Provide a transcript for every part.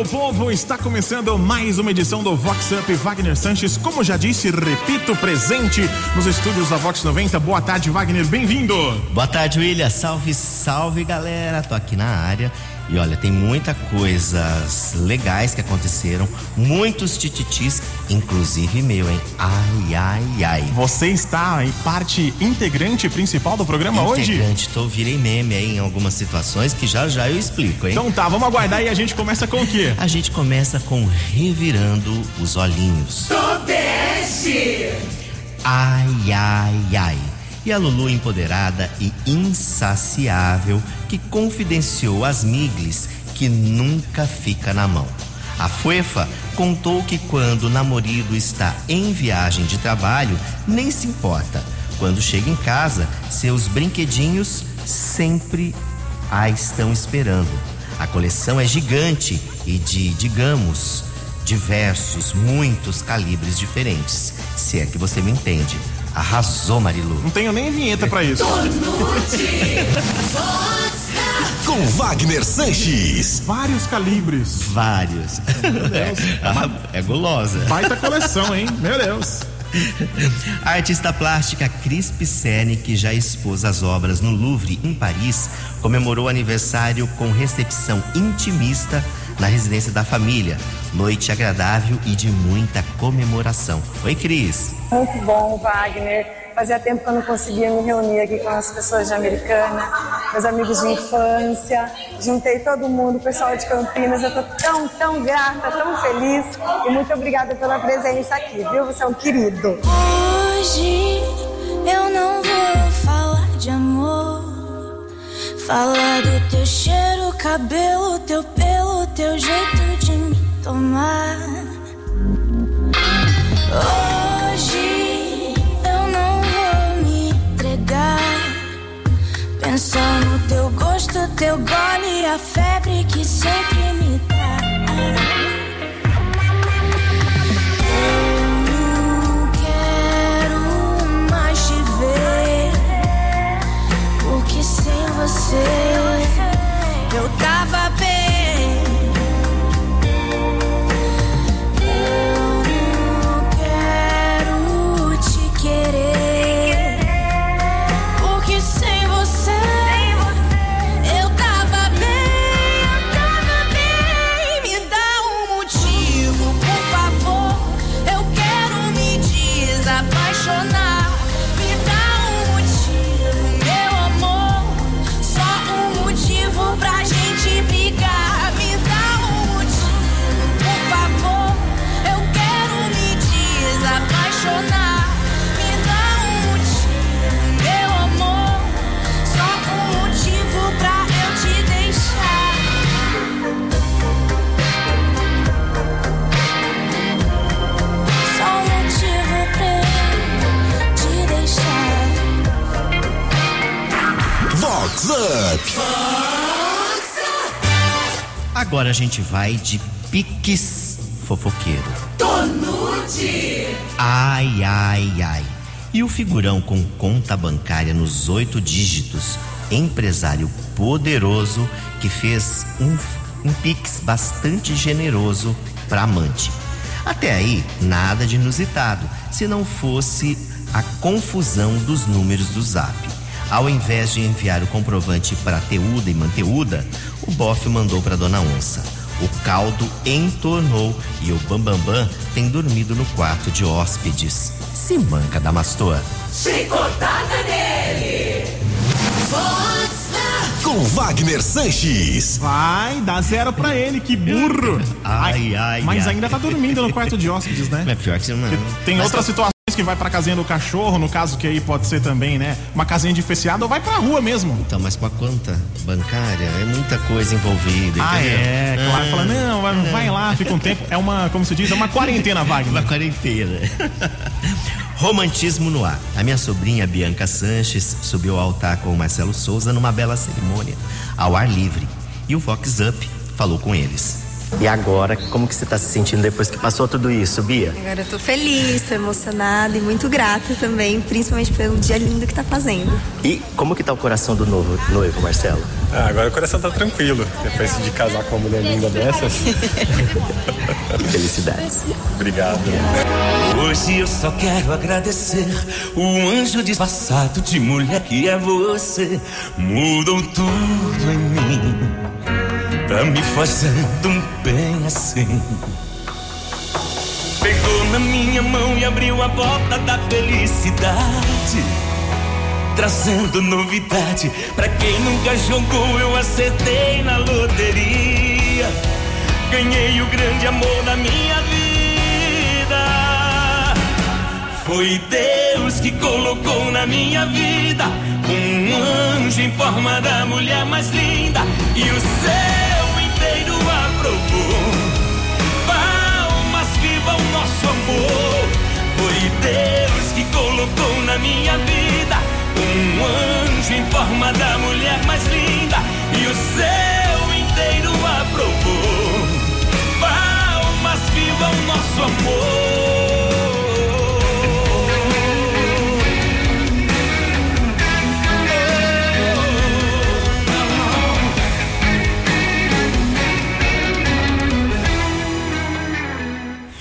meu povo! Está começando mais uma edição do Vox Up Wagner Sanches. Como já disse, repito, presente nos estúdios da Vox 90. Boa tarde, Wagner, bem-vindo! Boa tarde, William. Salve, salve, galera. Tô aqui na área e olha, tem muita coisas legais que aconteceram, muitos tititis, inclusive meu, hein? Ai, ai, ai. Você está em parte integrante principal do programa integrante, hoje? Integrante, tô virei meme aí em algumas situações que já já eu explico, hein? Então tá, vamos aguardar e a gente começa com o quê? A gente começa com revirando os olhinhos. Tobeste! Ai, ai, ai e a Lulu empoderada e insaciável que confidenciou às Miglis que nunca fica na mão. A Fuefa contou que quando o namorado está em viagem de trabalho, nem se importa. Quando chega em casa, seus brinquedinhos sempre a estão esperando. A coleção é gigante e de, digamos, diversos, muitos calibres diferentes. Se é que você me entende. Arrasou, Marilu. Não tenho nem vinheta para isso. Com Wagner Sanches. Vários calibres. Vários. Meu Deus. É, é gulosa. Baita coleção, hein? Meu Deus. A artista plástica Cris Pissene, que já expôs as obras no Louvre, em Paris, comemorou o aniversário com recepção intimista na residência da família. Noite agradável e de muita comemoração. Oi, Cris. Muito bom, Wagner. Fazia tempo que eu não conseguia me reunir aqui com as pessoas de Americana, meus amigos de infância. Juntei todo mundo, o pessoal de Campinas. Eu estou tão, tão grata, tão feliz. E muito obrigada pela presença aqui, viu? Você é um querido. Hoje eu não vou falar de amor. Falar do teu cheiro, cabelo, teu pelo, teu jeito de me tomar. Gosto, teu gole, a febre que sempre me dá. Eu não quero mais te ver, porque sem você Agora a gente vai de piques fofoqueiro. Tonute! Ai, ai, ai. E o figurão com conta bancária nos oito dígitos, empresário poderoso que fez um, um pix bastante generoso para amante. Até aí, nada de inusitado, se não fosse a confusão dos números do zap. Ao invés de enviar o comprovante para Teuda e Manteuda, o bofe mandou para Dona Onça. O caldo entornou e o Bambambam Bam Bam tem dormido no quarto de hóspedes. Se manca da Mastor. Chicotada nele! Com Wagner Sanches. Vai, dá zero pra ele, que burro. Ai, ai, Mas ai. ainda tá dormindo no quarto de hóspedes, né? É pior que não. Tem Mas outras tá- situações que vai pra casinha do cachorro, no caso que aí pode ser também, né? Uma casinha diferenciada ou vai pra rua mesmo. Então, mas com a conta bancária é muita coisa envolvida. Ah, entendeu? é, claro. Ah, Fala, não, vai- vai lá, fica um tempo. É uma, como se diz, é uma quarentena, Uma Wagner. quarentena. Romantismo no ar. A minha sobrinha Bianca Sanches subiu ao altar com o Marcelo Souza numa bela cerimônia, ao ar livre. E o Vox Up falou com eles. E agora, como que você está se sentindo depois que passou tudo isso, Bia? Agora eu tô feliz, tô emocionada e muito grata também, principalmente pelo dia lindo que tá fazendo. E como que tá o coração do novo noivo, Marcelo? Ah, agora o coração tá tranquilo, depois de casar com uma mulher linda dessas. Felicidades. Obrigado. Hoje eu só quero agradecer o anjo disfarçado de mulher que é você. Mudou tudo em mim, tá me fazendo um bem assim. Pegou na minha mão e abriu a porta da felicidade. Trazendo novidade pra quem nunca jogou, eu acertei na loteria. Ganhei o grande amor da minha vida. Foi Deus que colocou na minha vida um anjo em forma da mulher mais linda e o céu minha vida um anjo em forma da mulher mais linda e o céu inteiro aprovou. Palmas, viva o nosso amor.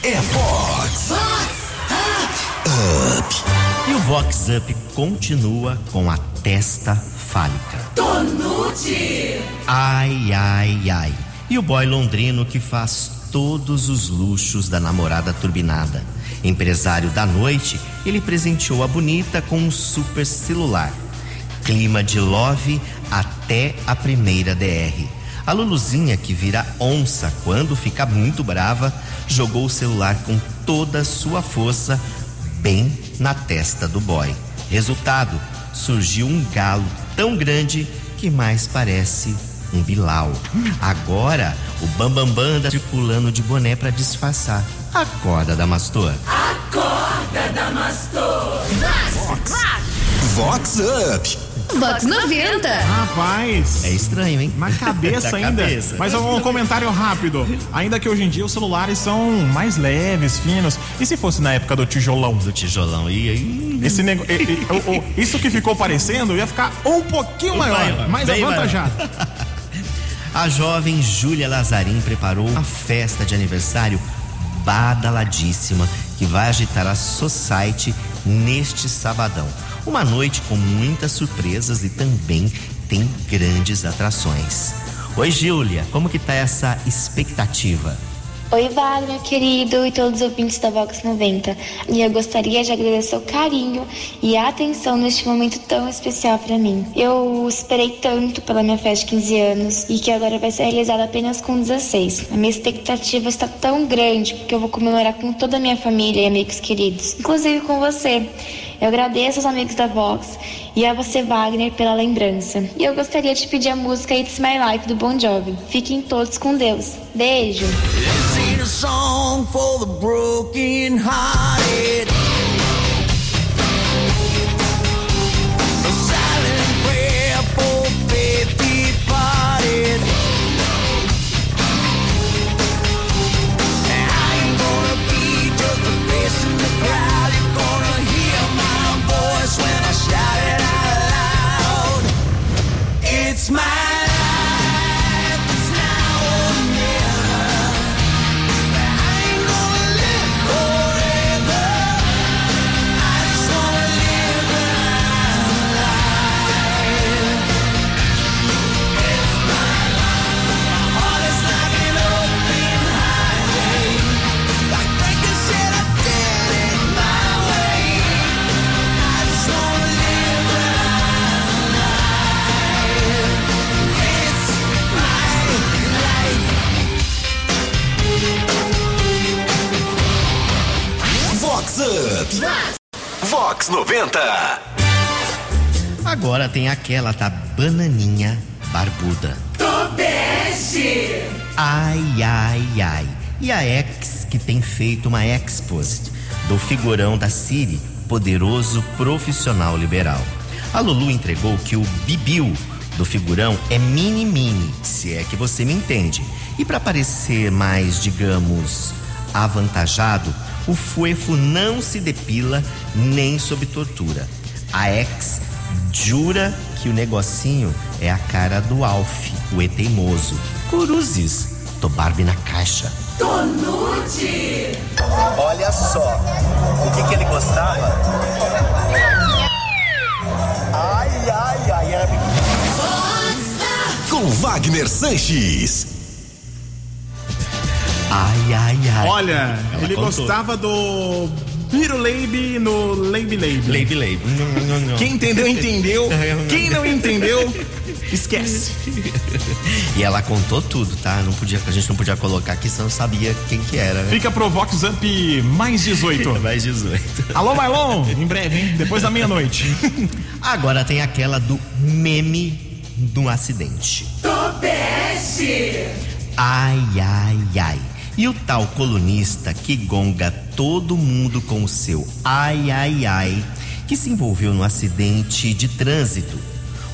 É Fox. E o Vox Up continua com a testa fálica. Tonute. Ai, ai, ai. E o boy londrino que faz todos os luxos da namorada turbinada. Empresário da noite, ele presenteou a bonita com um super celular. Clima de love até a primeira DR. A Luluzinha, que vira onça quando fica muito brava, jogou o celular com toda a sua força bem na testa do boy. Resultado: surgiu um galo tão grande que mais parece um bilau. Agora, o Bambambam anda circulando de boné para disfarçar. Acorda, Damastor. Acorda, Damastor. Vox Up. Vox 90. Rapaz. É estranho, hein? Na cabeça ainda. cabeça. Mas um comentário rápido. Ainda que hoje em dia os celulares são mais leves, finos. E se fosse na época do tijolão? Do tijolão. E aí? Esse nego... e- e- o- o- Isso que ficou parecendo ia ficar um pouquinho maior, mais avantajado. A jovem Júlia Lazarim preparou uma festa de aniversário badaladíssima que vai agitar a Society neste sabadão. Uma noite com muitas surpresas e também tem grandes atrações. Oi, Júlia, como que tá essa expectativa? Oi, Wagner, querido, e todos os ouvintes da Vox 90. E eu gostaria de agradecer o carinho e a atenção neste momento tão especial para mim. Eu esperei tanto pela minha festa de 15 anos e que agora vai ser realizada apenas com 16. A minha expectativa está tão grande porque eu vou comemorar com toda a minha família e amigos queridos, inclusive com você. Eu agradeço aos amigos da Vox e a você, Wagner, pela lembrança. E eu gostaria de pedir a música It's My Life do Bon Jovi. Fiquem todos com Deus. Beijo! Agora tem aquela tá bananinha barbuda. Tobeste. Ai, ai, ai. E a ex que tem feito uma expost do figurão da Siri, poderoso profissional liberal. A Lulu entregou que o Bibiu do figurão é mini-mini, se é que você me entende. E para parecer mais, digamos, avantajado, o Fuefo não se depila nem sob tortura. A ex jura que o negocinho é a cara do Alf, o eteimoso. Curuzes, tô Barbie na caixa. Tonute! Olha só, o que, que ele gostava? Ai, ai, ai, era Com Wagner Sanches. Ai, ai, ai. Olha, Ela ele contou. gostava do No Leibe Leibe. Leibe, leibe. Não, não, não. Quem entendeu, entendeu. Quem não entendeu, esquece. E ela contou tudo, tá? Não podia, a gente não podia colocar aqui, senão sabia quem que era. né? Fica pro Vox Up mais 18. Mais 18. Alô, Marlon, em breve, hein? Depois da meia-noite. Agora tem aquela do meme do acidente. Tobeste! Ai, ai, ai. E o tal colunista que gonga todo mundo com o seu ai, ai, ai, que se envolveu num acidente de trânsito.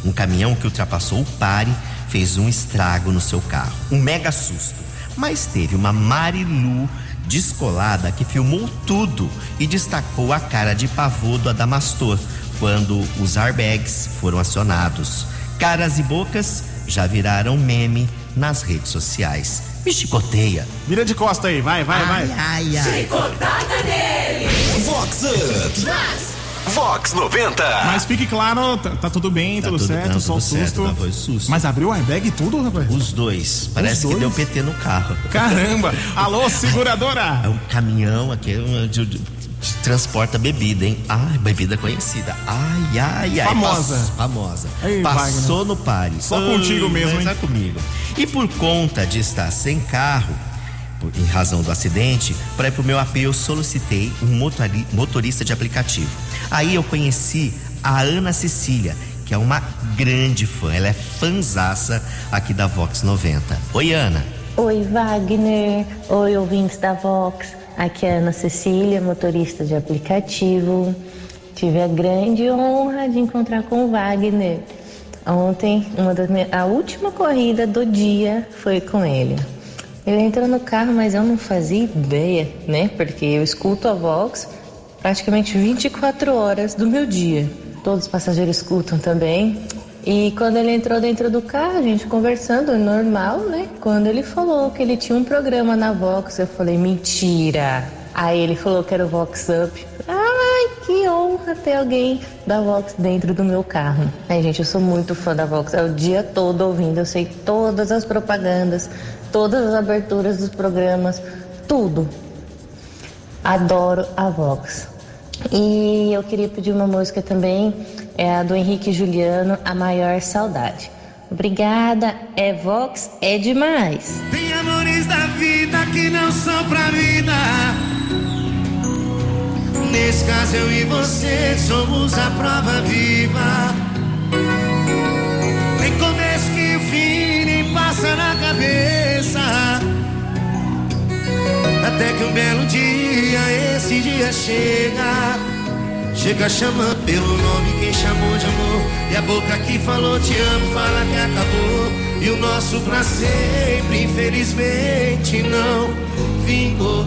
Um caminhão que ultrapassou o pare fez um estrago no seu carro. Um mega susto. Mas teve uma Marilu descolada que filmou tudo e destacou a cara de pavô do Adamastor quando os airbags foram acionados. Caras e bocas já viraram meme nas redes sociais. Me chicoteia. Vira de costa aí, vai, vai, vai. Ai, ai. Chicotada nele! Vox. Vox 90. Mas fique claro, tá, tá tudo bem, Tá tudo, tudo- certo, não, só tudo certo, susto. não, foi susto. Mas abriu o airbag e tudo, rapaz? Os dois. Parece que dois? deu PT no carro. Caramba! Alô, É seguradora! um caminhão aqui um, de, de- de- transporta bebida, hein? Ai, bebida conhecida. Ai, ai, ai. Famosa. Pass- famosa. Ei, Passou no pare. Só contigo mesmo, Só hein? comigo. E por conta de estar sem carro, por- em razão do acidente, para ir pro meu AP eu solicitei um motori- motorista de aplicativo. Aí eu conheci a Ana Cecília, que é uma grande fã. Ela é fanzaça aqui da Vox 90. Oi, Ana. Oi, Wagner. Oi, ouvintes da Vox. Aqui é Ana Cecília, motorista de aplicativo. Tive a grande honra de encontrar com o Wagner. Ontem, uma das minhas, a última corrida do dia foi com ele. Ele entrou no carro, mas eu não fazia ideia, né? Porque eu escuto a Vox praticamente 24 horas do meu dia. Todos os passageiros escutam também. E quando ele entrou dentro do carro, a gente conversando, normal, né? Quando ele falou que ele tinha um programa na Vox, eu falei, mentira. Aí ele falou que era o Vox Up. Ai, que honra ter alguém da Vox dentro do meu carro. Ai, gente, eu sou muito fã da Vox. É o dia todo ouvindo, eu sei todas as propagandas, todas as aberturas dos programas, tudo. Adoro a Vox. E eu queria pedir uma música também, é a do Henrique Juliano, A Maior Saudade. Obrigada, é Vox, é demais. Tem amores da vida que não são pra vida. Nesse caso eu e você somos a prova viva. Tem começo que o fim nem passa na cabeça. Até que um belo dia esse dia chega. Chega chamando pelo nome quem chamou de amor. E a boca que falou te amo fala que acabou. E o nosso pra sempre, infelizmente, não vingou.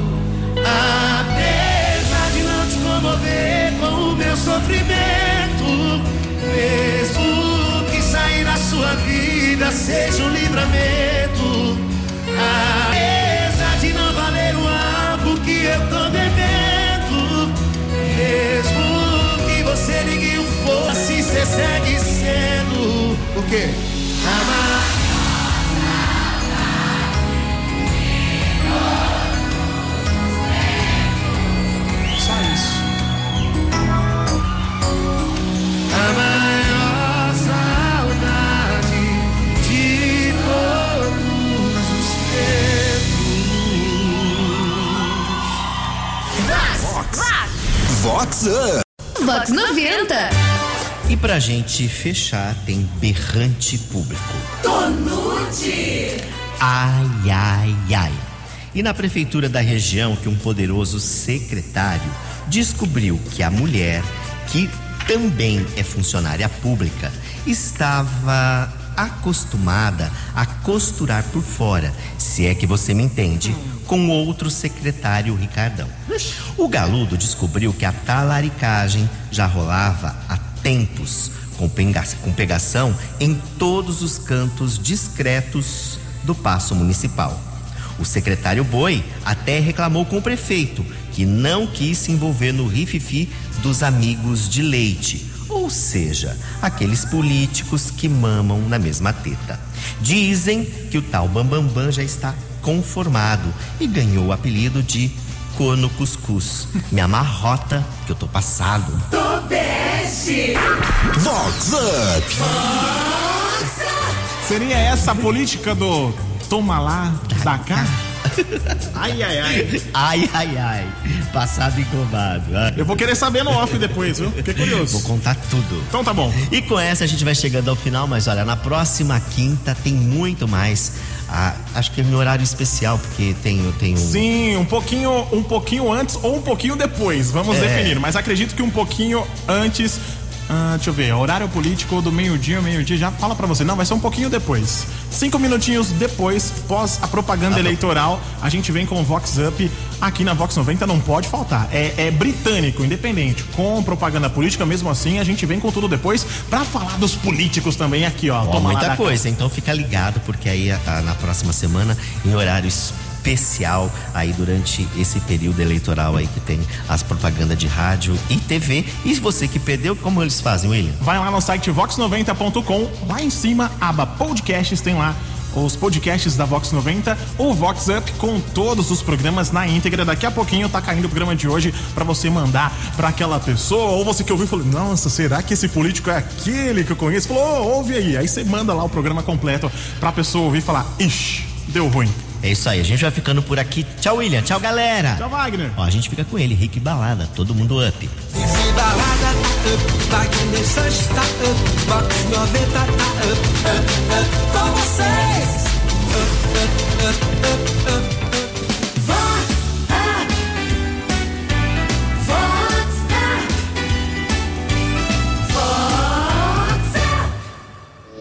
Apesar de não te comover com o meu sofrimento, mesmo que sair da sua vida seja um livramento. Apesar de não valer o álcool que eu tô bebendo, mesmo sendo o quê? Pra gente fechar, tem berrante público. Tonute! Ai, ai, ai. E na prefeitura da região, que um poderoso secretário descobriu que a mulher, que também é funcionária pública, estava acostumada a costurar por fora, se é que você me entende, com outro secretário Ricardão. O galudo descobriu que a talaricagem já rolava há tempos, com, pegação em todos os cantos discretos do paço municipal. O secretário Boi até reclamou com o prefeito, que não quis se envolver no rififi dos amigos de leite, ou seja, aqueles políticos que mamam na mesma teta. Dizem que o tal Bambambam já está conformado e ganhou o apelido de Corno Cuscuz. Me amarrota que eu tô passado. Vox Up. Seria essa a política do toma lá, dá cá? Ai, ai, ai. Ai, ai, ai. Passado incomado. Ai. Eu vou querer saber no off depois, viu? Fiquei curioso. Vou contar tudo. Então tá bom. E com essa a gente vai chegando ao final, mas olha, na próxima quinta tem muito mais. Ah, acho que é meu horário especial, porque tem, eu tenho. Sim, um pouquinho, um pouquinho antes ou um pouquinho depois, vamos É. definir. Mas acredito que um pouquinho antes. Ah, deixa eu ver, horário político do meio-dia, meio-dia, já fala pra você. Não, vai ser um pouquinho depois. Cinco minutinhos depois, pós a propaganda eleitoral, a gente vem com o Vox Up aqui na Vox 90, não pode faltar. É, é britânico, independente, com propaganda política, mesmo assim, a gente vem com tudo depois pra falar dos políticos também aqui, ó. Lá muita coisa, então fica ligado, porque aí ah, na próxima semana, em horário especial, aí durante esse período eleitoral aí que tem as propagandas de rádio e TV. E você que perdeu, como eles fazem, William? Vai lá no site vox90.com, lá em cima, aba podcasts, tem lá os podcasts da Vox 90, o Vox Up com todos os programas na íntegra. Daqui a pouquinho tá caindo o programa de hoje pra você mandar pra aquela pessoa, ou você que ouviu falou: "Nossa, será que esse político é aquele que eu conheço?" Falou: "Ô, "Ouve aí". Aí você manda lá o programa completo pra pessoa ouvir e falar: "Ixi, deu ruim". É isso aí, a gente vai ficando por aqui. Tchau, William. Tchau, galera. Tchau, Wagner. Ó, a gente fica com ele, Rick Balada, todo mundo up. Balada tá up, Wagner Sanches tá up, Vox 90 tá up, up, up, com vocês. Up, up, up, up, up.